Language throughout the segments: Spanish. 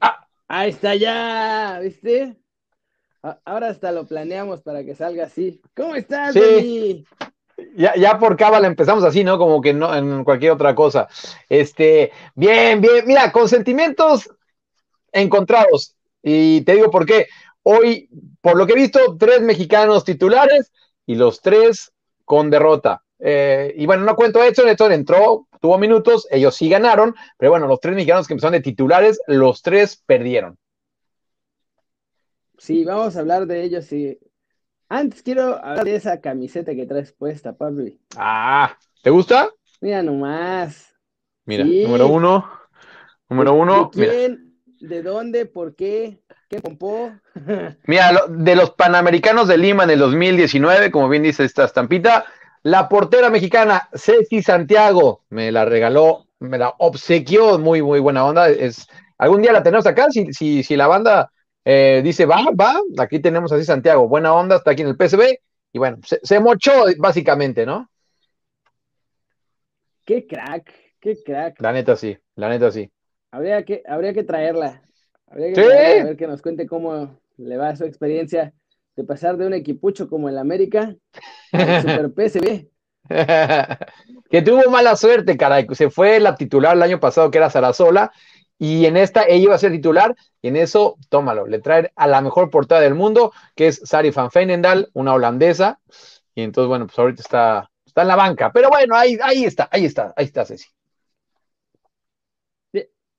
Ah, ahí está ya, ¿viste? Ahora hasta lo planeamos para que salga así. ¿Cómo estás, sí. Ya, ya por cábala empezamos así, ¿no? Como que no en cualquier otra cosa. Este, bien, bien. Mira, con sentimientos encontrados. Y te digo por qué. Hoy, por lo que he visto, tres mexicanos titulares y los tres con derrota. Eh, y bueno, no cuento Edson, Edson entró, tuvo minutos, ellos sí ganaron, pero bueno, los tres mexicanos que empezaron de titulares, los tres perdieron. Sí, vamos a hablar de ellos y antes quiero hablar de esa camiseta que traes puesta, Pablo. Ah, ¿te gusta? Mira nomás. Mira, número uno, número uno. ¿De quién? ¿De dónde? ¿Por qué? ¿Qué compó? Mira, de los Panamericanos de Lima en el 2019, como bien dice esta estampita, la portera mexicana Ceci Santiago me la regaló, me la obsequió, muy, muy buena onda. Es, algún día la tenemos acá, si, si, si la banda eh, dice, va, va, aquí tenemos así Santiago, buena onda, está aquí en el PSB, y bueno, se, mochó básicamente, ¿no? Qué crack, qué crack. La neta sí, la neta sí. Habría que, habría que traerla. Habría que traerla, a ver que nos cuente cómo le va su experiencia de pasar de un equipucho como el América al Super PSB. que tuvo mala suerte, caray. Se fue la titular el año pasado, que era Sarasola, y en esta ella iba a ser titular, y en eso, tómalo, le trae a la mejor portada del mundo, que es Sari van Feinendal, una holandesa, y entonces, bueno, pues ahorita está, está en la banca, pero bueno, ahí, ahí está, ahí está, ahí está Ceci.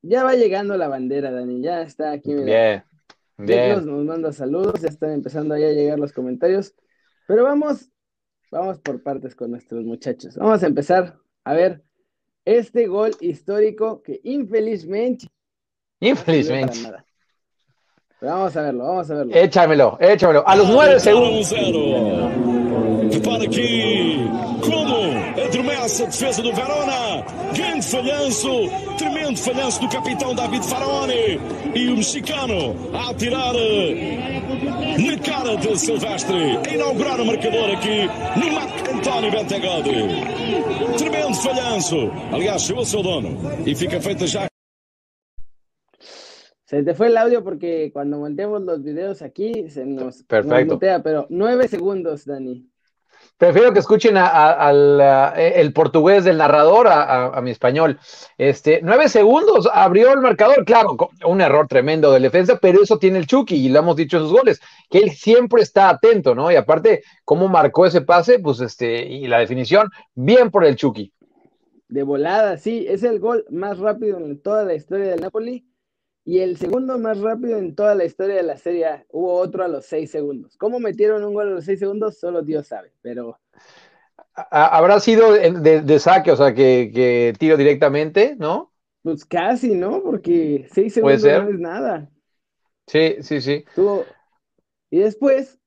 Ya va llegando la bandera, Dani, ya está aquí. Bien. Bien. Nos, manda saludos, ya están empezando ahí a llegar los comentarios. Pero vamos, vamos por partes con nuestros muchachos. Vamos a empezar a ver este gol histórico que infelizmente. Infelizmente. Pero vamos a verlo, vamos a verlo. Échamelo, échamelo. A los nueve segundos. Repara que, como adormece a defesa do Verona, grande falhanço, tremendo falhanço do capitão David Faraone e o mexicano a atirar na cara de Silvestre, a inaugurar o marcador aqui no Marco António Bentegode. Tremendo falhanço, aliás, chegou o seu dono e fica feita já Se te fue el audio porque cuando montemos los videos aquí se nos, Perfecto. Nos pero nueve segundos, Dani. Prefiero que escuchen al el portugués del narrador a, mi español. Este, nueve segundos, abrió el marcador, claro, un error tremendo de defensa, pero eso tiene el Chucky, y lo hemos dicho en sus goles, que él siempre está atento, ¿no? Y aparte, cómo marcó ese pase, pues este, y la definición, bien por el Chucky. De volada, sí, es el gol más rápido en toda la historia del Napoli y el segundo más rápido en toda la historia de la serie. Hubo otro a los seis segundos. ¿Cómo metieron un gol a los seis segundos? Solo Dios sabe, pero... Habrá sido de, saque, o sea, que, tiro directamente, ¿no? Pues casi, ¿no? Porque seis segundos no es nada. Sí, sí, sí. Y después,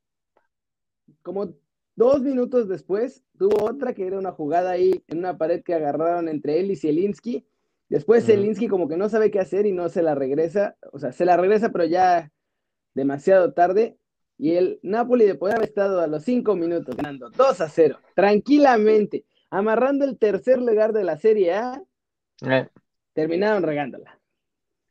como dos minutos después, tuvo otra que era una jugada ahí en una pared que agarraron entre él y Zielinski Después Zelinsky como que no sabe qué hacer y no se la regresa, o sea, se la regresa pero ya demasiado tarde. Y el Napoli de poder haber estado a los cinco minutos ganando 2 a 0, tranquilamente, amarrando el tercer lugar de la Serie A, eh. terminaron regándola.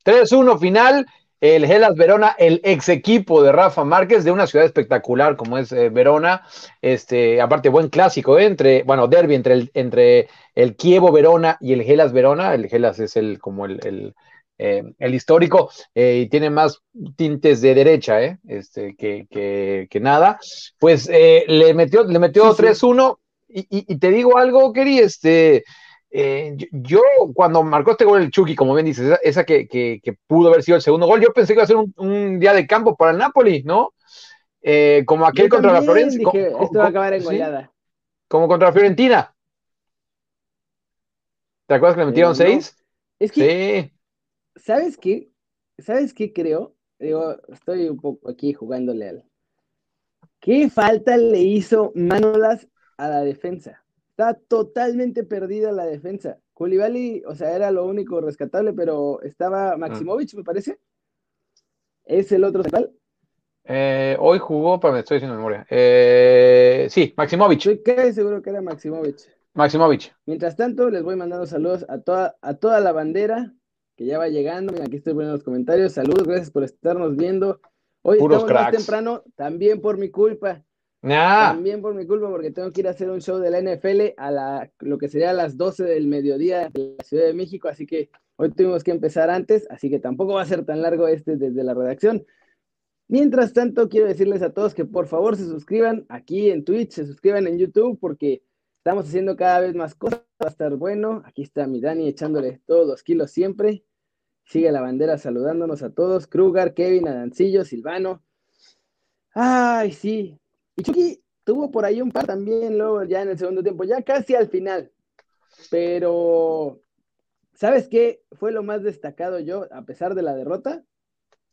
3-1 final, el Gelas Verona, el ex equipo de Rafa Márquez, de una ciudad espectacular como es eh, Verona, este, aparte buen clásico, ¿eh? entre, bueno, derby entre el, entre el Kievo Verona y el Gelas Verona, el Gelas es el, como el, el, eh, histórico, y tiene más tintes de derecha, este, que, que, nada, pues le metió, le metió 3-1, y, y, te digo algo, Keri, este, eh, yo, cuando marcó este gol el Chucky, como bien dices, esa, que, pudo haber sido el segundo gol, yo pensé que iba a ser un, día de campo para el Napoli, ¿no? Eh, como aquel contra la Florencia. Esto va a acabar en goleada. Como contra la Fiorentina. ¿Te acuerdas que le metieron seis? Es que, sí. ¿sabes qué? ¿Sabes qué creo? Digo, estoy un poco aquí jugándole al. ¿Qué falta le hizo Manolas a la defensa? Está totalmente perdida la defensa. Koulibaly, o sea, era lo único rescatable, pero estaba Maximovic, me parece. ¿Es el otro central? Eh, hoy jugó, para me estoy diciendo memoria. Eh, sí, Maximovic. Estoy casi seguro que era Maximovic. Maximovic. Mientras tanto, les voy mandando saludos a toda, a toda la bandera que ya va llegando. aquí estoy poniendo los comentarios. Saludos, gracias por estarnos viendo. Hoy estamos más temprano, también por mi culpa. También por mi culpa, porque tengo que ir a hacer un show de la NFL a la, lo que sería a las 12 del mediodía de la Ciudad de México, así que hoy tuvimos que empezar antes, así que tampoco va a ser tan largo este desde la redacción. Mientras tanto, quiero decirles a todos que por favor se suscriban aquí en Twitch, se suscriban en YouTube, porque estamos haciendo cada vez más cosas, va a estar bueno. Aquí está mi Dani echándole todos los kilos siempre. Sigue la bandera saludándonos a todos. Kruger, Kevin, Adancillo, Silvano. Ay, sí. Y Chucky tuvo por ahí un par también, luego ya en el segundo tiempo, ya casi al final. Pero, ¿sabes qué fue lo más destacado yo, a pesar de la derrota?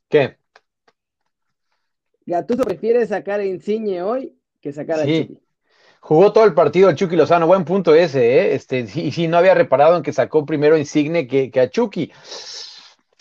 ¿Qué? Gatuso prefiere sacar a Insigne hoy que sacar a Chucky. Jugó todo el partido el Chucky Lozano, buen punto ese, ¿eh? Este, sí, sí, no había reparado en que sacó primero Insigne que, que a Chucky.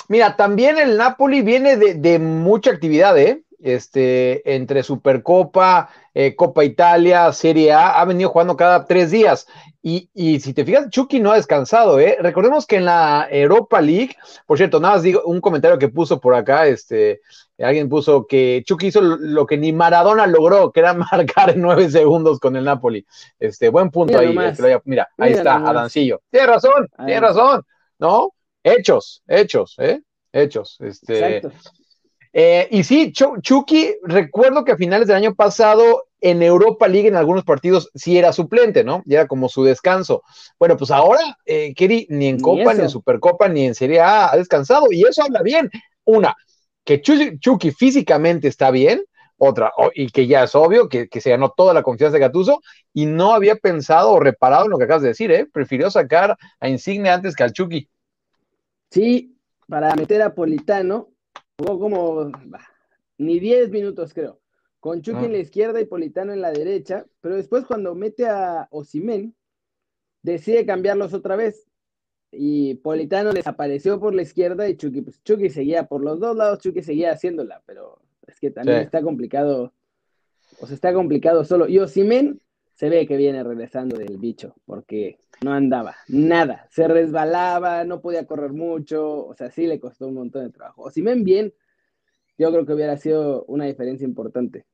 Mira, también el Napoli viene de, mucha actividad, ¿eh? Este, entre Supercopa, eh, Copa Italia, Serie A, ha venido jugando cada tres días. Y, si te fijas, Chucky no ha descansado, ¿eh? Recordemos que en la Europa League, por cierto, nada más digo un comentario que puso por acá, este, alguien puso que Chucky hizo lo que ni Maradona logró, que era marcar en nueve segundos con el Napoli. Este, buen punto ahí. mira, ahí está, Adancillo. Tiene razón, tiene razón, ¿no? Hechos, hechos, ¿eh? Hechos. Este, eh, y sí, Chucky, recuerdo que a finales del año pasado en Europa League en algunos partidos sí era suplente, ¿no? Ya era como su descanso. Bueno, pues ahora, eh, ni en Copa, ni en Supercopa, ni en Serie A ha descansado, y eso habla bien. Una, que Chucky, físicamente está bien, otra, y que ya es obvio que, que, se ganó toda la confianza de Gatuso y no había pensado o reparado en lo que acabas de decir, ¿eh? Prefirió sacar a Insigne antes que al Chucky. Sí, para meter a Politano, jugó como ni 10 minutos, creo. Con Chucky en ah. la izquierda y Politano en la derecha, pero después cuando mete a Osimen, decide cambiarlos otra vez. Y Politano desapareció por la izquierda y Chucky, pues Chucky seguía por los dos lados, Chucky seguía haciéndola, pero es que también está complicado, o sea, está complicado solo. Y Osimen se ve que viene regresando del bicho, porque no andaba, nada, se resbalaba, no podía correr mucho, o sea, sí le costó un montón de trabajo. O si bien, yo creo que hubiera sido una diferencia importante.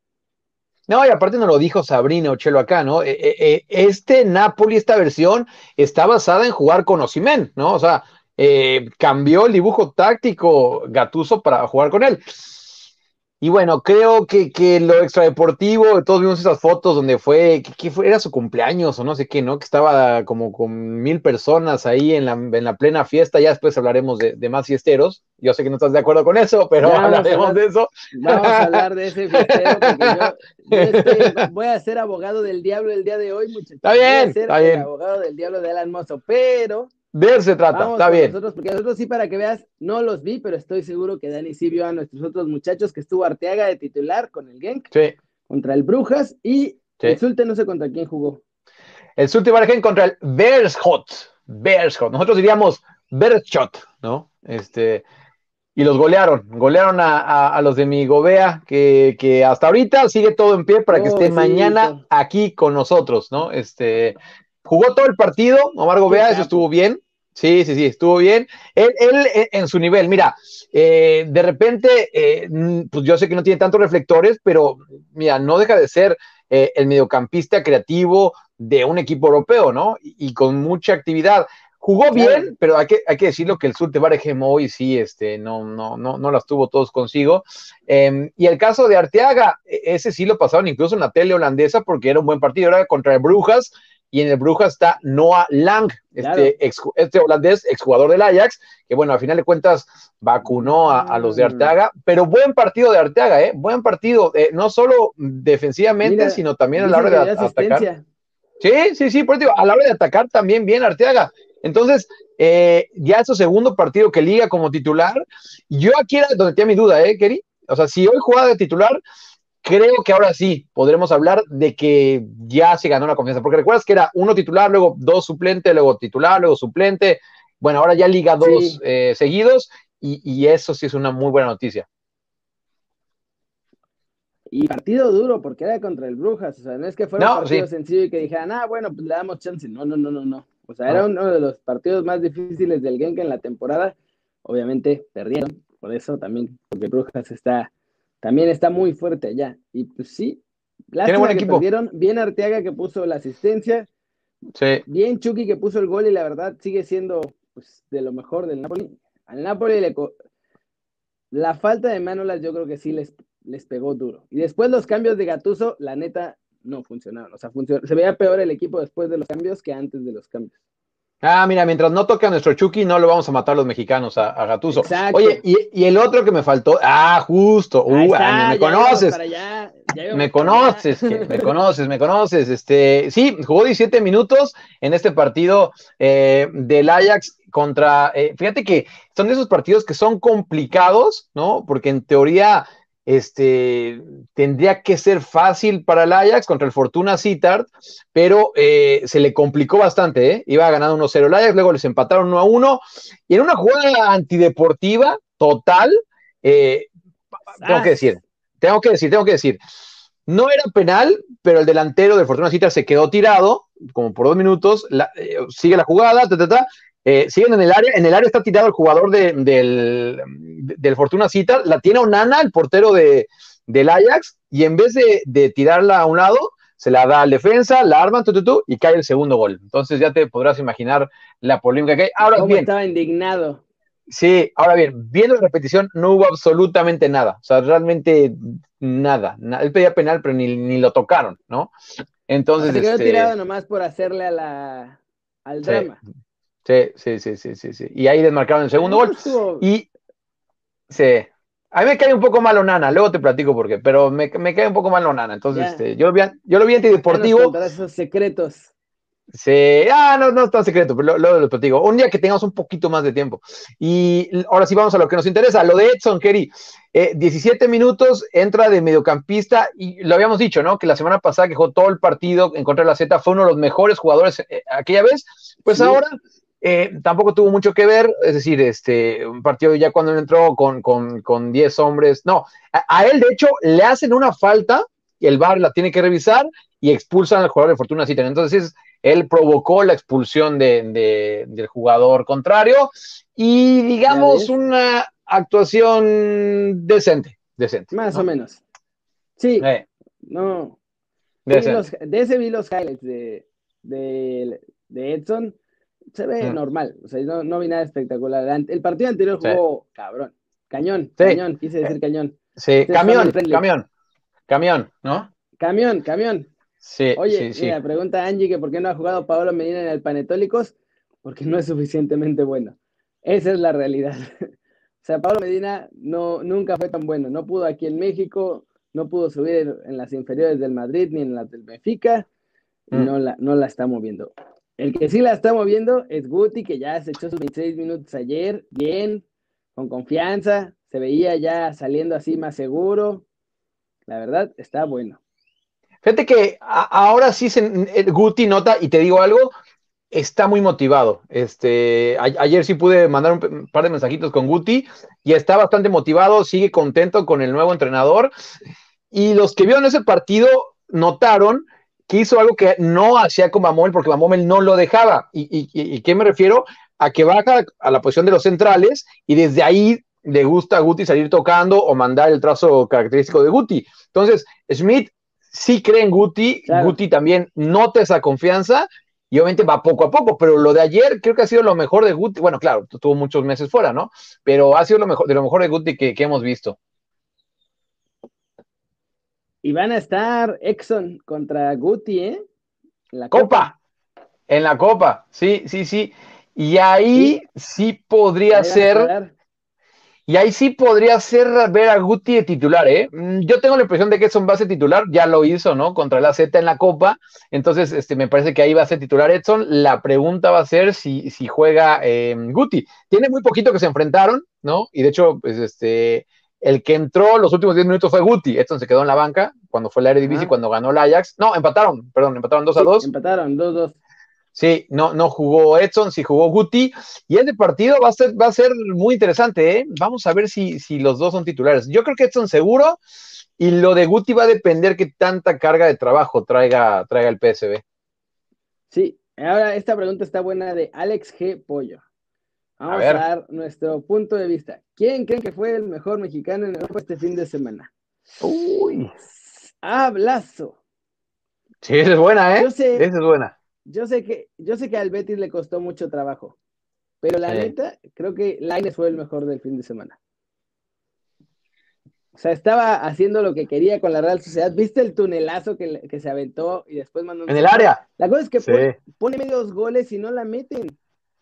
No, y aparte nos lo dijo Sabrina Ochelo acá, ¿no? E, e, e, este Napoli, esta versión, está basada en jugar con Osimen, ¿no? O sea, eh, cambió el dibujo táctico Gatuso para jugar con él. Y bueno, creo que, que lo extradeportivo, todos vimos esas fotos donde fue, que, fue, era su cumpleaños o no sé qué, ¿no? Que estaba como con mil personas ahí en la, en la plena fiesta, ya después hablaremos de, más fiesteros. Yo sé que no estás de acuerdo con eso, pero hablaremos de eso. Vamos a hablar de ese fiestero, porque yo, voy a ser abogado del diablo el día de hoy, muchachos. Está bien, está bien. abogado del diablo de Alan Mozo, pero de eso se trata, está bien. Nosotros, porque nosotros sí, para que veas, no los vi, pero estoy seguro que Dani sí vio a nuestros otros muchachos que estuvo Arteaga de titular con el Genk contra el Brujas y el Sulte no sé contra quién jugó. El Sulte Bargen contra el Beerschot. Beerschot. Nosotros diríamos Beerschot, ¿no? Este, y los golearon, golearon a, los de mi Gobea, que, que, hasta ahorita sigue todo en pie para que esté mañana aquí con nosotros, ¿no? Este, jugó todo el partido, Omar Gobea, eso estuvo bien. Sí, sí, sí, estuvo bien. Él, él eh, en su nivel, mira, eh, de repente, eh, pues yo sé que no tiene tantos reflectores, pero mira, no deja de ser el mediocampista creativo de un equipo europeo, ¿no? Y, con mucha actividad. Jugó bien, pero hay que, hay que decirlo que el Sur de hoy sí, este, no, no, no, no las tuvo todos consigo. Em, y el caso de Arteaga, e, ese sí lo pasaron incluso en la tele holandesa porque era un buen partido, era contra el Brujas, y en el Brujas está Noah Lang, este, este holandés, exjugador del Ajax, que bueno, al final de cuentas vacunó a, los de mm. Arteaga, pero buen partido de Arteaga, ¿eh? Buen partido, eh, no solo defensivamente, sino también a la hora de atacar. Sí, sí, sí, por eso a la hora de atacar también bien Arteaga. Entonces, eh, ya es su segundo partido que liga como titular. Yo aquí era donde tenía mi duda, ¿eh, Keri? O sea, si hoy jugaba de titular, creo que ahora sí podremos hablar de que ya se ganó la confianza, porque recuerdas que era uno titular, luego dos suplente, luego titular, luego suplente. Bueno, ahora ya liga dos eh, seguidos y, eso sí es una muy buena noticia. Y partido duro, porque era contra el Brujas, o sea, no es que fuera un partido sencillo y que dijeran, ah, bueno, pues le damos chance. No, no, no, no, no. O sea, era uno de los partidos más difíciles del Genk en la temporada obviamente perdieron, por eso también, porque Brujas está, también está muy fuerte allá. Y pues sí, Tiene buen equipo. perdieron, bien Arteaga que puso la asistencia, Sí. bien Chucky que puso el gol y la verdad sigue siendo pues, de lo mejor del Napoli. Al Napoli le la falta de Manolas yo creo que sí les, les pegó duro. Y después los cambios de Gatuso, la neta, no funcionaron. O sea, funcionó, se veía peor el equipo después de los cambios que antes de los cambios. Ah, mira, mientras no toque a nuestro Chucky, no lo vamos a matar los mexicanos a, a Gatuso. Exacto. Oye, y, y el otro que me faltó, ah, justo, uh, está, ah, me conoces, allá, me conoces, que- me conoces, me conoces. Este, sí, jugó 17 minutos en este partido eh, del Ajax contra. eh, fíjate que son de esos partidos que son complicados, ¿no? Porque en teoría, este, tendría que ser fácil para el Ajax contra el Fortuna Sittard, pero eh, se le complicó bastante, ¿eh? Iba ganando 1-0 el Ajax, luego les empataron 1-1, y en una jugada antideportiva total, eh, tengo que decir, tengo que decir, tengo que decir, no era penal, pero el delantero del Fortuna Citar se quedó tirado, como por dos minutos, sigue la jugada, ta, ta, ta, eh, siguen en el área, en el área está tirado el jugador de- del, del Fortuna Citar, la tiene Onana, el portero de, del Ajax, y en vez de, de tirarla a un lado, se la da al defensa, la arman, tu, tu, tu, y cae el segundo gol. Entonces ya te podrás imaginar la polémica que hay. Ahora ¿Cómo bien, estaba indignado? Sí, ahora bien, viendo la repetición no hubo absolutamente nada, o sea, realmente nada, na- él pedía penal pero ni, ni lo tocaron, ¿no? Entonces, se quedó este, tirado nomás por hacerle a la, al drama. sí, sí, sí, sí, sí, sí, y ahí desmarcaron el segundo gol, y sí, a mí me cae un poco mal Onana, luego te platico por qué, pero me, me cae un poco mal Onana, entonces, este, yo lo vi, an- yo lo vi antideportivo, esos secretos. Sí, ah, no, no es tan secreto, pero luego lo platico. Un día que tengamos un poquito más de tiempo. Y ahora sí vamos a lo que nos interesa, lo de Edson Kerry. Eh, 17 minutos, entra de mediocampista y lo habíamos dicho, ¿no? Que la semana pasada que jugó todo el partido en contra de la Z fue uno de los mejores jugadores eh, aquella vez. Pues Sí. ahora eh, tampoco tuvo mucho que ver, es decir, este, un partido ya cuando entró con, con, con 10 hombres. No, a, a él de hecho le hacen una falta y el VAR la tiene que revisar y expulsan al jugador de Fortuna Citar. Entonces, él provocó la expulsión de, de- del jugador contrario y digamos una actuación decente, decente. Más ¿no? o menos. Sí, Eh, no. Los- de ese vi los highlights de, de, de Edson. Se ve Mm. normal. O sea, no, no vi nada espectacular. El partido anterior Sí. jugó cabrón. Cañón, Sí. cañón, quise decir cañón. Sí, es camión, camión, camión, ¿no? Camión, camión. Sí, Oye, sí, mira, pregunta Angie que por qué no ha jugado Pablo Medina en el Panetólicos, porque no es suficientemente bueno. Esa es la realidad. O sea, Pablo Medina no, nunca fue tan bueno. No pudo aquí en México, no pudo subir en, las inferiores del Madrid ni en las del Benfica, Mm. no, la, no la está moviendo. El que sí la está moviendo es Guti, que ya se echó sus 26 minutos ayer, bien, con confianza, se veía ya saliendo así más seguro. La verdad, está bueno. Fíjate que ahora sí se, Guti nota, y te digo algo, está muy motivado. Este, ayer sí pude mandar un par de mensajitos con Guti y está bastante motivado, sigue contento con el nuevo entrenador. Y los que vieron ese partido notaron que hizo algo que no hacía con Mamón, porque Mamón no lo dejaba. ¿Y, y, y- y qué me refiero? A que baja a la posición de los centrales y desde ahí le gusta a Guti salir tocando o mandar el trazo característico de Guti. Entonces, Schmidt sí cree en Guti, Claro. Guti también nota esa confianza y obviamente va poco a poco, pero lo de ayer creo que ha sido lo mejor de Guti. Bueno, claro, tuvo muchos meses fuera, ¿no? Pero ha sido lo mejor, de lo mejor de Guti que, que hemos visto. Y van a estar Exxon contra Guti, ¿eh? En la Copa, en la Copa, sí, sí, sí. Y ahí sí, podría ser, y ahí sí podría ser ver a Guti de titular, ¿eh? Mm, Yo tengo la impresión de que Edson va a ser titular, ya lo hizo, ¿no? Contra la Z en la Copa, entonces este, me parece que ahí va a ser titular Edson. La pregunta va a ser si, si juega eh, Guti. Tiene muy poquito que se enfrentaron, ¿no? Y de hecho, pues este, el que entró los últimos 10 minutos fue Guti. Edson se quedó en la banca cuando fue la Eredivisie, Ajá. cuando ganó el Ajax. No, empataron, perdón, empataron 2 a Sí, 2. Empataron 2-2. Sí, no, no jugó Edson, sí jugó Guti. Y este partido va a ser, va a ser muy interesante, ¿eh? Vamos a ver si, si los dos son titulares. Yo creo que Edson seguro, y lo de Guti va a depender que tanta carga de trabajo traiga, traiga el PSB. Sí, ahora esta pregunta está buena de Alex G. Pollo. Vamos a, dar nuestro punto de vista. ¿Quién creen que fue el mejor mexicano en Europa este fin de semana? Uy. Hablazo. Sí, esa es buena, ¿eh? Yo sé, esa es buena. Yo sé que, yo sé que al Betis le costó mucho trabajo, pero la neta, creo que Laines fue el mejor del fin de semana. O sea, estaba haciendo lo que quería con la Real Sociedad. ¿Viste el tunelazo que, se aventó y después mandó En el área. La cosa es que pone, medios goles y no la meten.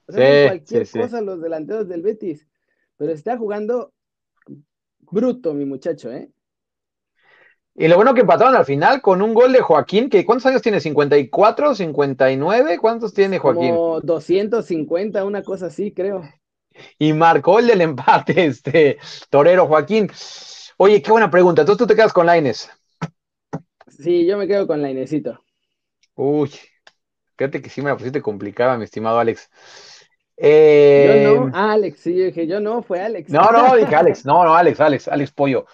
O sea, cualquier cosa los delanteros del Betis. Pero está jugando bruto, mi muchacho, ¿eh? Y lo bueno que empataron al final con un gol de Joaquín, que ¿cuántos años tiene? ¿54, 59? ¿Cuántos tiene Joaquín? Como 250, una cosa así, creo. Y marcó el del empate, este Torero Joaquín. Oye, qué buena pregunta. Entonces tú te quedas con Laines. Sí, yo me quedo con Lainesito. Uy, fíjate que sí me la pusiste complicada, mi estimado Alex. Eh... Yo no, Alex, sí, yo dije, yo no, fue Alex. No, no, dije Alex, no, no, Alex, Alex, Alex Pollo.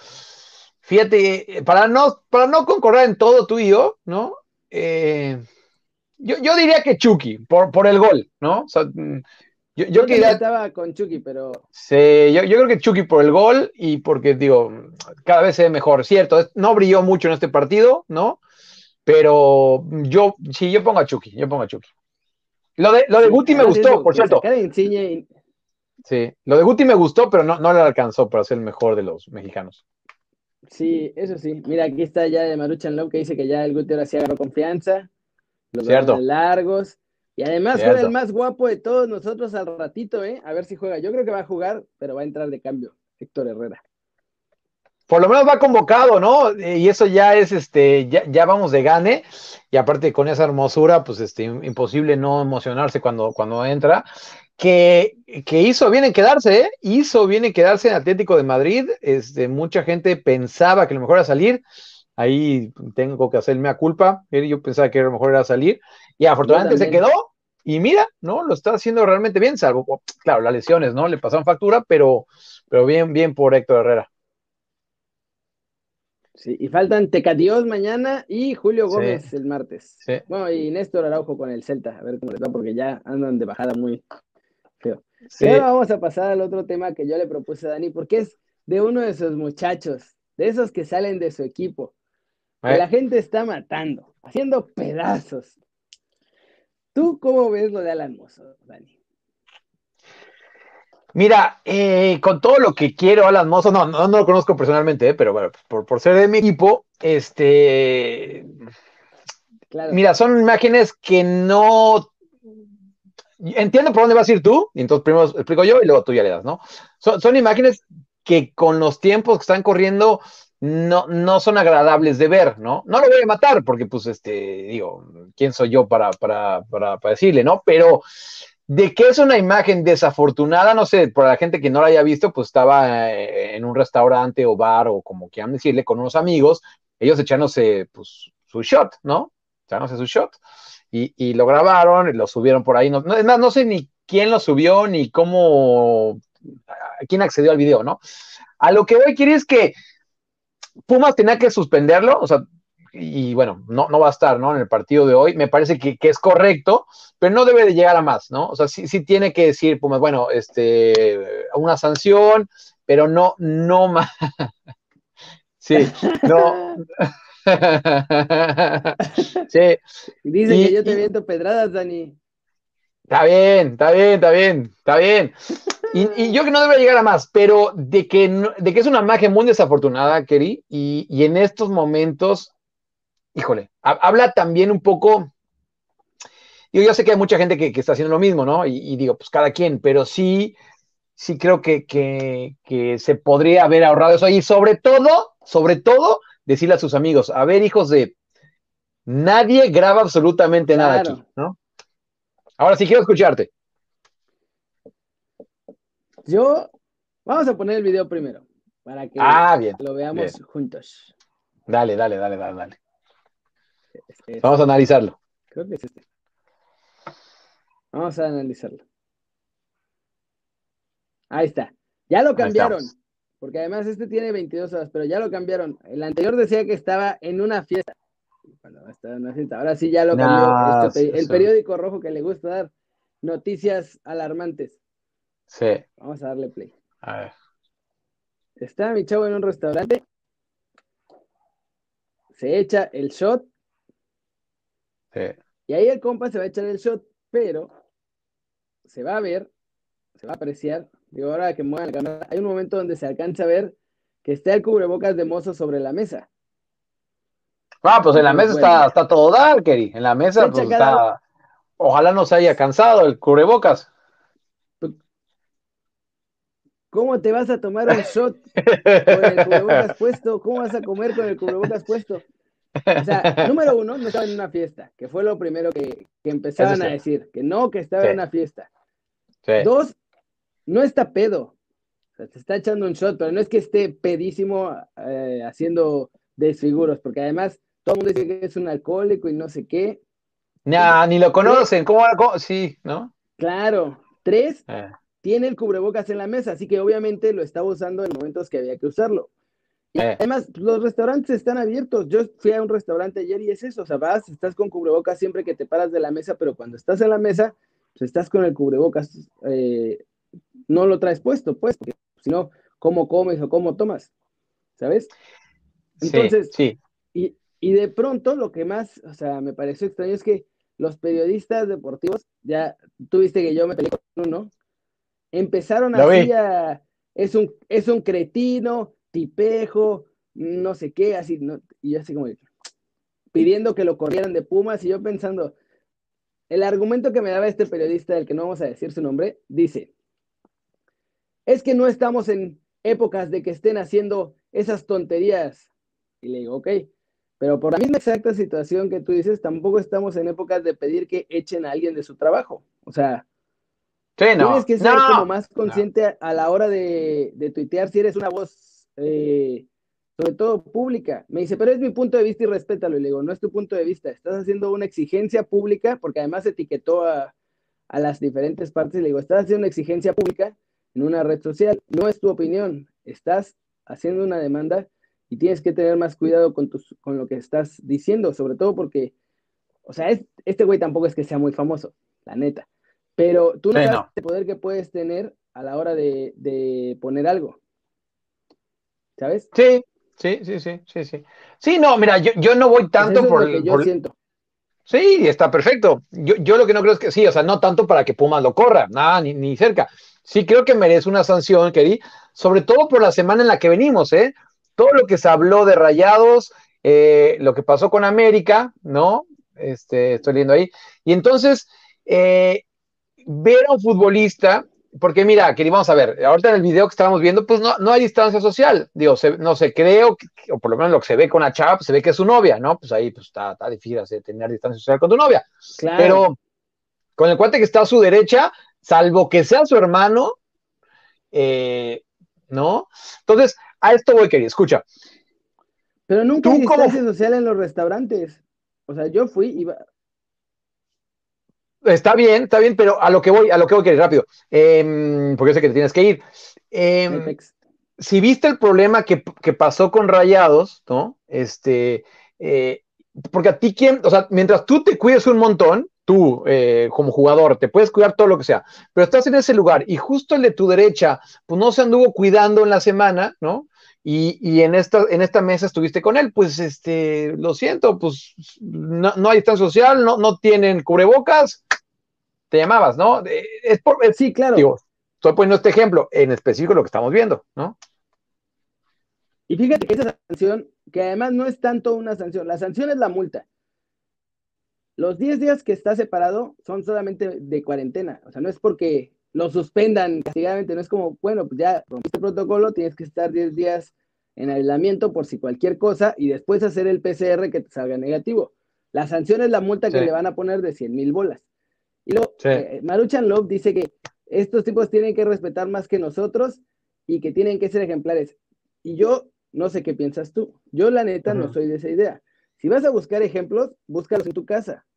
Fíjate, para no, para no concordar en todo tú y yo, ¿no? Eh, yo, yo, diría que Chucky, por, por el gol, ¿no? O sea, mm, yo, yo, estaba con Chucky, pero. Sí, yo, yo, creo que Chucky por el gol y porque, digo, cada vez se ve mejor, cierto. No brilló mucho en este partido, ¿no? Pero yo, sí, yo pongo a Chucky, yo pongo a Chucky. Lo de, lo de Guti me gustó, por cierto. Sí, lo de Guti me gustó, pero no, no le alcanzó para ser el mejor de los mexicanos. Sí, eso sí. Mira, aquí está ya de Maruchan Low que dice que ya el Guti ahora sí agarró confianza. Los Cierto. largos. Y además fue el más guapo de todos nosotros al ratito, ¿eh? A ver si juega. Yo creo que va a jugar, pero va a entrar de cambio, Héctor Herrera. Por lo menos va convocado, ¿no? Y eso ya es, este, ya, ya vamos de gane. Y aparte con esa hermosura, pues, este, imposible no emocionarse cuando, cuando entra. Que, que, hizo bien en quedarse, ¿eh? Hizo bien en quedarse en Atlético de Madrid. Este, mucha gente pensaba que lo mejor era salir. Ahí tengo que hacerme a culpa. Yo pensaba que lo mejor era salir. Y afortunadamente se quedó y mira, ¿no? Lo está haciendo realmente bien, salvo, claro, las lesiones, ¿no? Le pasaron factura, pero, pero bien, bien por Héctor Herrera. Sí, y faltan Tecatios mañana y Julio Gómez el martes. Sí. Bueno, y Néstor Araujo con el Celta, a ver cómo les va, porque ya andan de bajada muy feo. Sí. Ahora vamos a pasar al otro tema que yo le propuse a Dani, porque es de uno de esos muchachos, de esos que salen de su equipo, que la gente está matando, haciendo pedazos. ¿Tú cómo ves lo de Alan Mozo, Dani? Mira, eh, con todo lo que quiero, Alan Mozo, no, no, lo conozco personalmente, eh, pero bueno, por, ser de mi equipo, este. Mira, son imágenes que no. Entiendo por dónde vas a ir tú, y entonces primero explico yo y luego tú ya le das, ¿no? Son, son imágenes que con los tiempos que están corriendo no, no son agradables de ver, ¿no? No lo voy a matar porque, pues, este, digo, ¿quién soy yo para, para, para, decirle, ¿no? Pero de que es una imagen desafortunada, no sé, para la gente que no la haya visto, pues estaba eh, en un restaurante o bar o como quieran decirle, con unos amigos, ellos echándose, pues, su shot, ¿no? Echándose su shot. Y, y lo grabaron, lo subieron por ahí. No, no, no sé ni quién lo subió, ni cómo, quién accedió al video, ¿no? A lo que voy decir es que Pumas tenía que suspenderlo, o sea, y bueno, no, no va a estar, ¿no? En el partido de hoy, me parece que, es correcto, pero no debe de llegar a más, ¿no? O sea, sí, sí tiene que decir Pumas, bueno, este, una sanción, pero no, no más. sí, no. sí. Dice que yo te viento pedradas, Dani. Está bien, está bien, está bien, está bien. Y, yo que no debe llegar a más, pero de que, de que es una magia muy desafortunada, Keri, y, y en estos momentos, híjole, habla también un poco. Yo, yo sé que hay mucha gente que, está haciendo lo mismo, ¿no? Y, digo, pues cada quien, pero sí, sí creo que, que, se podría haber ahorrado eso. Y sobre todo, sobre todo, decirle a sus amigos, a ver, hijos de, nadie graba absolutamente nada aquí, ¿no? Ahora sí quiero escucharte. Yo, vamos a poner el video primero, para que ah, lo veamos juntos. Dale, dale, dale, dale, dale. Este vamos a analizarlo. Creo que es este. Vamos a analizarlo. Ahí está. Ya lo cambiaron. Porque además este tiene 22 horas, pero ya lo cambiaron. El anterior decía que estaba en una fiesta. Bueno, Ahora sí ya lo cambió. Este el periódico rojo que le gusta dar noticias alarmantes. Sí. Vamos a darle play. A ver. Está mi chavo en un restaurante. Se echa el shot. Sí. Y ahí el compa se va a echar el shot, pero se va a ver, se va a apreciar. Digo, ahora que muevan la cámara, hay un momento donde se alcanza a ver que está el cubrebocas de mozo sobre la mesa. Ah, pues en la mesa bueno. está, está todo dar, Keri. En la mesa, Echa pues cada- está. Ojalá no se haya cansado el cubrebocas. ¿Cómo te vas a tomar un shot con el cubrebocas puesto? ¿Cómo vas a comer con el cubrebocas puesto? O sea, número uno, no estaba en una fiesta, que fue lo primero que, que empezaban sí. a decir, que no, que estaba Sí. en una fiesta. Sí. Dos, no está pedo. O sea, te está echando un shot, pero no es que esté pedísimo eh, haciendo desfiguros, porque además todo el mundo dice que es un alcohólico y no sé qué. Nah, ni lo conocen. ¿Cómo, cómo? Sí, ¿no? Claro. Tres, Eh, tiene el cubrebocas en la mesa, así que obviamente lo estaba usando en momentos que había que usarlo. Eh. además, los restaurantes están abiertos. Yo fui a un restaurante ayer y es eso, o sea, vas, estás con cubrebocas siempre que te paras de la mesa, pero cuando estás en la mesa, pues estás con el cubrebocas, eh, no lo traes puesto, pues, porque si no, ¿cómo comes o cómo tomas? ¿Sabes? Entonces, sí. Y, y de pronto lo que más, o sea, me pareció extraño es que los periodistas deportivos, ya tuviste que yo me peleé con uno, empezaron así a, es un, es un cretino, tipejo, no sé qué, así, ¿no? y yo así como pidiendo que lo corrieran de Pumas, y yo pensando, el argumento que me daba este periodista, del que no vamos a decir su nombre, dice, es que no estamos en épocas de que estén haciendo esas tonterías. Y le digo, ok, pero por la misma exacta situación que tú dices, tampoco estamos en épocas de pedir que echen a alguien de su trabajo. O sea, Sí, no. tienes que ser no. como más consciente a, a la hora de, de tuitear si eres una voz, eh, sobre todo pública. Me dice, pero es mi punto de vista y respétalo. Y le digo, no es tu punto de vista, estás haciendo una exigencia pública, porque además etiquetó a, a las diferentes partes. Y le digo, estás haciendo una exigencia pública en una red social, no es tu opinión, estás haciendo una demanda y tienes que tener más cuidado con, tus, con lo que estás diciendo, sobre todo porque, o sea, es, este güey tampoco es que sea muy famoso, la neta, pero tú no Sí, sabes no. el poder que puedes tener a la hora de, de poner algo, ¿sabes? Sí, sí, sí, sí, sí, sí. Sí, no, mira, yo, yo no voy Pues tanto por, que yo por- siento. Sí, está perfecto. Yo, yo lo que no creo es que sí, o sea, no tanto para que Pumas lo corra, nada, ni, ni cerca. Sí creo que merece una sanción, Keri, sobre todo por la semana en la que venimos, ¿eh? Todo lo que se habló de Rayados, eh, lo que pasó con América, ¿no? Este, estoy leyendo ahí. Y entonces, eh, ver a un futbolista, porque mira, Keri, vamos a ver, ahorita en el video que estábamos viendo, pues no, no hay distancia social. Digo, se- no se creo, que- o por lo menos lo que se ve con la chava, pues se ve que es su novia, ¿no? Pues ahí pues está, está difícil hacer- tener distancia social con tu novia. Claro. Pero con el cuate que está a su derecha, salvo que sea su hermano, eh, ¿no? Entonces, a esto voy, querido, escucha. Pero nunca ¿Tú hay cómo distancia social en los restaurantes. O sea, yo fui y iba- Está bien, está bien, pero a lo que voy, a lo que voy, querido, rápido, Em, porque sé que te tienes que ir. Em, si viste el problema que, que pasó con Rayados, ¿no? Este, eh, porque a ti, ¿quién? O sea, mientras tú te cuides un montón, tú eh, como jugador, te puedes cuidar todo lo que sea, pero estás en ese lugar y justo el de tu derecha, pues no se anduvo cuidando en la semana, ¿no? Y, y en, esta, en esta mesa estuviste con él, pues este, lo siento, pues no, no hay distancia social, no, no tienen cubrebocas, te llamabas, ¿no? Es por, es- Sí, claro. digo, estoy poniendo este ejemplo, en específico lo que estamos viendo, ¿no? Y fíjate que esa sanción, que además no es tanto una sanción, la sanción es la multa. Los 10 días que está separado son solamente de cuarentena, o sea, no es porque lo suspendan castigadamente, no es como, bueno, pues ya rompiste el protocolo, tienes que estar 10 días en aislamiento por si cualquier cosa y después hacer el PCR que te salga negativo. La sanción es la multa que Sí. le van a poner de 100 mil bolas. Y luego, Sí. eh, Maruchan Love dice que estos tipos tienen que respetar más que nosotros y que tienen que ser ejemplares. Y yo no sé qué piensas tú. Yo, la neta, no soy de esa idea. Si vas a buscar ejemplos, búscalos en tu casa.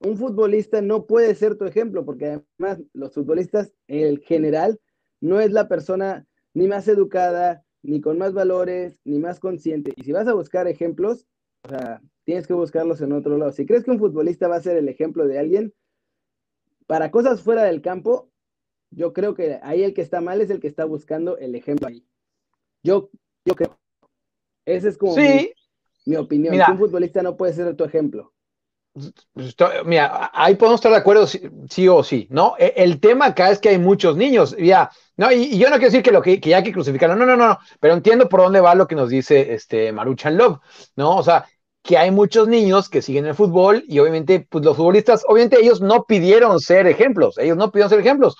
Un futbolista no puede ser tu ejemplo, porque además los futbolistas, en general, no es la persona ni más educada, ni con más valores, ni más consciente. Y si vas a buscar ejemplos, o sea, tienes que buscarlos en otro lado. Si crees que un futbolista va a ser el ejemplo de alguien, para cosas fuera del campo, Yo creo que ahí el que está mal es el que está buscando el ejemplo ahí. Yo, yo creo. Esa es como Sí, mi, mi opinión. Mira. Que un futbolista no puede ser tu ejemplo. Estoy- Mira, ahí podemos estar de acuerdo sí, sí o sí, ¿no? E- El tema acá es que hay muchos niños, ya, ¿no? Y, y yo no quiero decir que, lo que, que ya hay que crucificarlo, no, no, no, no, pero entiendo por dónde va lo que nos dice este Maruchan Love, ¿no? O sea, que hay muchos niños que siguen el fútbol y obviamente, pues los futbolistas, obviamente ellos no pidieron ser ejemplos, ellos no pidieron ser ejemplos,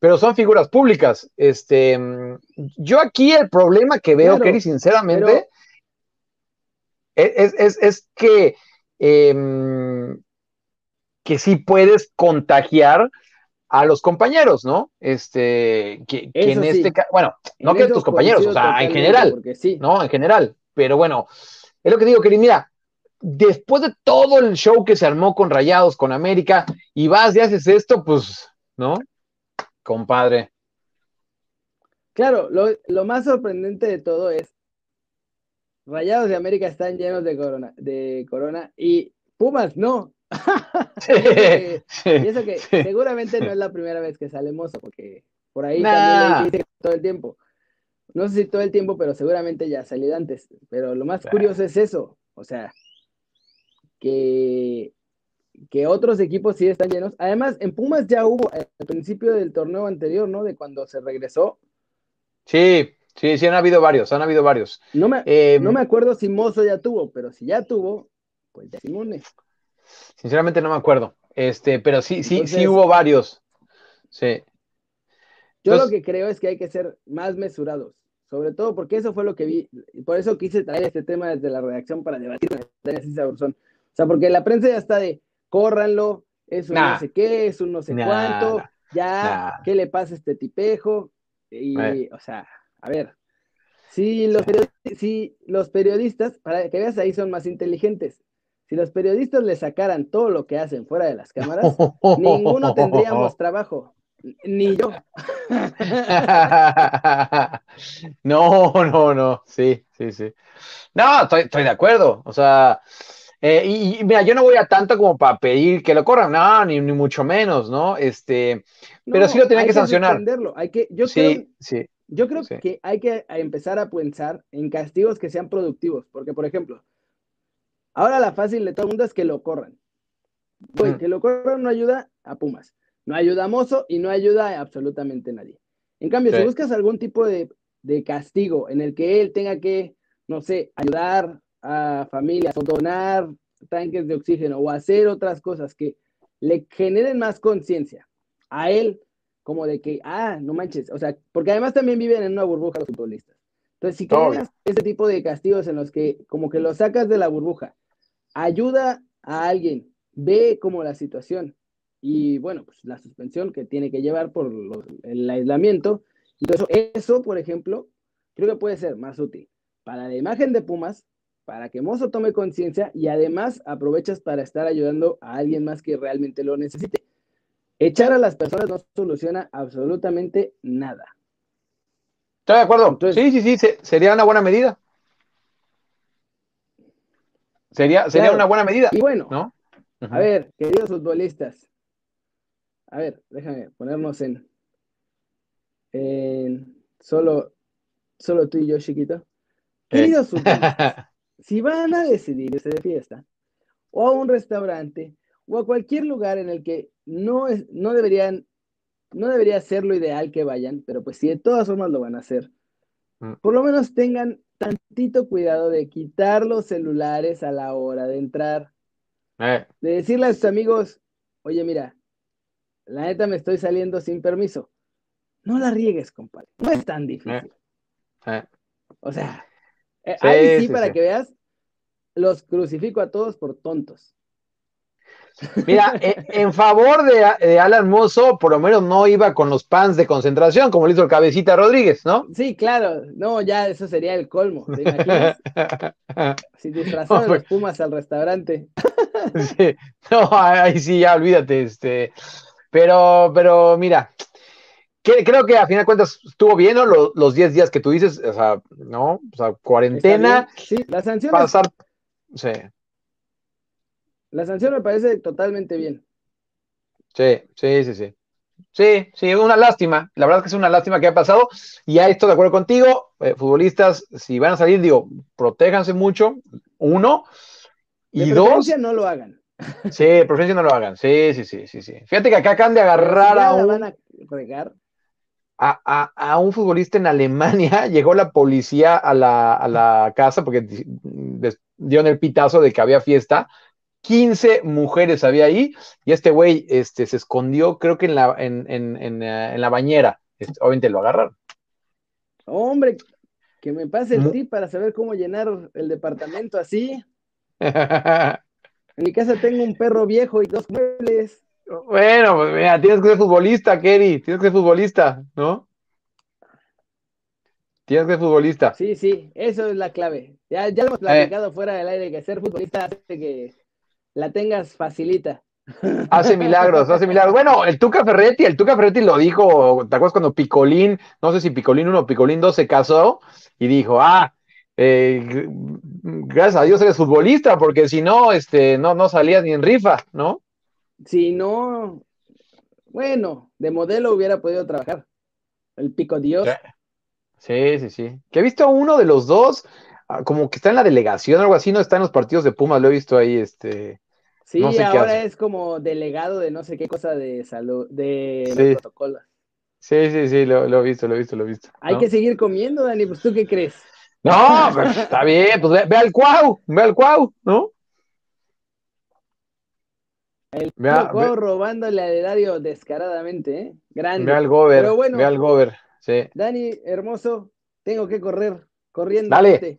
pero son figuras públicas. Este, yo aquí el problema que veo, Claro, Kerry, sinceramente, pero- es, es, es que, em, que sí puedes contagiar a los compañeros, ¿no? Este, que, que en sí. este caso, bueno, no En que tus compañeros, o sea, en general, sí. ¿no? En general, pero bueno, es lo que digo, que mira, después de todo el show que se armó con Rayados, con América, y vas y haces esto, pues, ¿no? Compadre. Claro, lo, lo más sorprendente de todo es Rayados de América están llenos de corona, de corona y Pumas no. Sí, Y eso que sí. seguramente no es la primera vez que sale Mozo, porque por ahí Nah. también todo el tiempo. No sé si todo el tiempo, pero seguramente ya salido antes. Pero lo más Nah. curioso es eso. O sea, que, que otros equipos sí están llenos. Además, en Pumas ya hubo al principio del torneo anterior, ¿no? De cuando se regresó. Sí, sí, sí, han habido varios, han habido varios. No me, Eh, no me acuerdo si Mozo ya tuvo, pero si ya tuvo, pues ya es inmune. Sinceramente no me acuerdo. Este, pero sí, sí, sí hubo varios. Sí. Yo Entonces- lo que creo es que hay que ser más mesurados, sobre todo porque eso fue lo que vi, y por eso quise traer este tema desde la redacción para debatir con Urzón. O sea, porque la prensa ya está de, córranlo, es un Nah. no sé qué, es un no sé Nah, cuánto, nah, ya. ¿qué le pasa a este tipejo? Y, Eh. o sea, a ver, si los, si los periodistas, para que veas ahí son más inteligentes, si los periodistas le sacaran todo lo que hacen fuera de las cámaras, ninguno tendríamos trabajo, ni yo. No, no, no, sí, sí, sí. No, estoy, estoy de acuerdo. O sea, eh, y, y mira, yo no voy a tanto como para pedir que lo corran, no, ni, ni mucho menos, ¿no? Este, Pero sí lo tenían hay que sancionar. Hay que, yo creo, sí, sí, yo creo sí. que hay que empezar a pensar en castigos que sean productivos, porque por ejemplo, ahora la fácil de todo el mundo es que lo corran. Pues que lo corran no ayuda a Pumas, no ayuda a Mozo y no ayuda a absolutamente nadie. En cambio, si Sí. buscas algún tipo de, de castigo en el que él tenga que, no sé, ayudar a familias o donar tanques de oxígeno o hacer otras cosas que le generen más conciencia a él, como de que, ah, no manches, o sea, porque además también viven en una burbuja los futbolistas. Entonces, si creas este tipo de castigos en los que como que lo sacas de la burbuja, ayuda a alguien, ve como la situación y bueno, pues la suspensión que tiene que llevar por los- el aislamiento eso, eso, por ejemplo, creo que puede ser más útil para la imagen de Pumas, para que Mozo tome conciencia y además aprovechas para estar ayudando a alguien más que realmente lo necesite. Echar a las personas no soluciona absolutamente nada. Estoy de acuerdo. Entonces- sí, sí, sí, se- sería una buena medida. Sería, sería Claro. una buena medida, Y bueno, ¿no? A ver, queridos futbolistas, a ver, déjame ponernos en, en solo, solo tú y yo, chiquito. Eh. Queridos futbolistas, si van a decidir irse de fiesta, o a un restaurante, o a cualquier lugar en el que no, es, no deberían, no debería ser lo ideal que vayan, pero pues si de todas formas lo van a hacer, Mm. por lo menos tengan tantito cuidado de quitar los celulares a la hora de entrar, Eh, de decirle a sus amigos, oye, mira, la neta me estoy saliendo sin permiso. No la riegues, compadre. No es tan difícil. eh. O sea, eh, Sí, ahí sí, sí, para sí. que veas, los crucifico a todos por tontos. Mira, eh, en favor de, de Alan Mozo, por lo menos no iba con los pants de concentración, como le hizo el cabecita Rodríguez, ¿no? Sí, claro, no, ya eso sería el colmo. ¿Te imaginas? Si disfrazaron No, los Pumas al restaurante. Sí, no, ahí sí, ya olvídate, este. Pero, pero mira, que- creo que a final de cuentas estuvo bien, ¿no? Los, los 10 días que tú dices, o sea, ¿no? O sea, cuarentena. Sí, la sanción, pasar. Sí, la sanción me parece totalmente bien. sí, sí, sí, sí. Sí, sí, una lástima. La verdad es que es una lástima que ha pasado. Y ahí estoy de acuerdo contigo. Eh, futbolistas, si van a salir, digo, protéjanse mucho. Uno. De Y dos, preferencia no lo hagan. sí, de preferencia no lo hagan. Sí, sí, sí, sí, sí. Fíjate que acá acaban de agarrar Si a la un, van a regar. A, a- a un futbolista en Alemania. Llegó la policía a la, a la casa porque dieron el pitazo de que había fiesta. 15 mujeres había ahí y este güey este, se escondió, creo que en la, en, en, en, eh, en la bañera. Este, obviamente lo agarraron. Hombre, que me pase el tip para saber cómo llenar el departamento así. En mi casa tengo un perro viejo y dos muebles. Bueno, pues mira, tienes que ser futbolista, Kerry, tienes que ser futbolista, ¿no? Tienes que ser futbolista. Sí, sí, eso es la clave. Ya, ya lo hemos platicado fuera del aire, que ser futbolista hace que la tengas facilita. Hace milagros, hace milagros. Bueno, el Tuca Ferretti, el Tuca Ferretti lo dijo, ¿te acuerdas cuando Picolín, no sé si Picolín 1 o Picolín 2 se casó y dijo, ah, eh, gracias a Dios eres futbolista, porque si no, este, no, no salías ni en rifa, ¿no? Si no, bueno, de modelo hubiera podido trabajar. El pico Dios. Sí, sí, sí. Que he visto a uno de los dos, ah, como que está en la delegación o algo así, no está en los partidos de Pumas, lo he visto ahí, este. Sí, no sé qué ahora es como delegado de no sé qué cosa de salud, de Sí. protocolos. Sí, sí, sí, lo, lo he visto, lo he visto, lo he visto. Hay que seguir comiendo, Dani, pues tú qué crees. No, pues, está bien, pues ve, ve al Cuau, ve al Cuau, ¿no? El ve- robándole al erario descaradamente, ¿eh? Grande. Ve al Pero bueno. ve al Gober, sí. Dani, hermoso, tengo que correr, corriendo. Dale, Muchas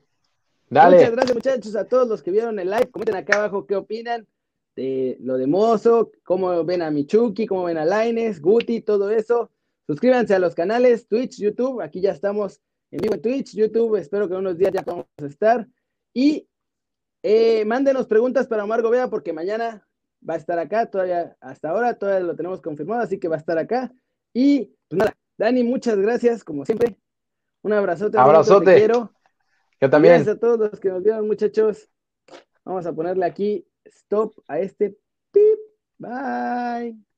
Dale, gracias, muchachos, a todos los que vieron el live. Comenten acá abajo qué opinan de lo de Mozo, cómo ven a Michuki, cómo ven a Laines, Guti, todo eso. Suscríbanse a los canales Twitch, YouTube. Aquí ya estamos en vivo en Twitch, YouTube. Espero que en unos días ya vamos a estar. Y eh, mándenos preguntas para Omar Gobea porque mañana va a estar acá. Todavía, hasta ahora, todavía lo tenemos confirmado, así que va a estar acá. Y pues nada, Dani, muchas gracias, como siempre. Un abrazote. Abrazote. Te quiero. yo también. Gracias a todos los que nos vieron, muchachos. Vamos a ponerle aquí stop a este pip. Bye.